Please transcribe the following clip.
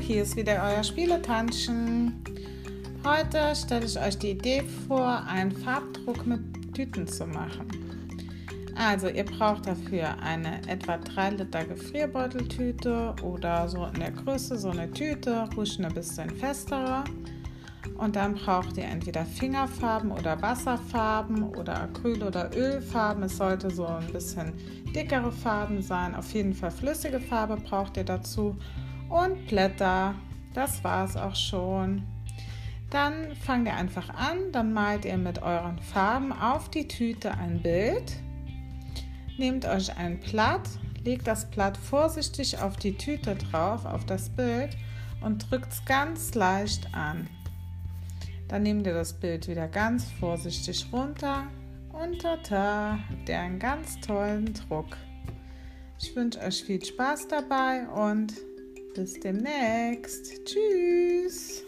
hier ist wieder euer Spieletantchen. Heute stelle ich euch die Idee vor, einen Farbdruck mit Tüten zu machen. Also ihr braucht dafür eine etwa 3 Liter Gefrierbeuteltüte oder so in der Größe so eine Tüte, ruhig eine bisschen festere. Und dann braucht ihr entweder Fingerfarben oder Wasserfarben oder Acryl- oder Ölfarben. Es sollte so ein bisschen dickere Farben sein. Auf jeden Fall flüssige Farbe braucht ihr dazu. Und Blätter. Das war es auch schon. Dann fangt ihr einfach an. Dann malt ihr mit euren Farben auf die Tüte ein Bild. Nehmt euch ein Blatt, legt das Blatt vorsichtig auf die Tüte drauf, auf das Bild und drückt es ganz leicht an. Dann nehmt ihr das Bild wieder ganz vorsichtig runter und tata, habt ihr einen ganz tollen Druck. Ich wünsche euch viel Spaß dabei und bis demnächst. Tschüss.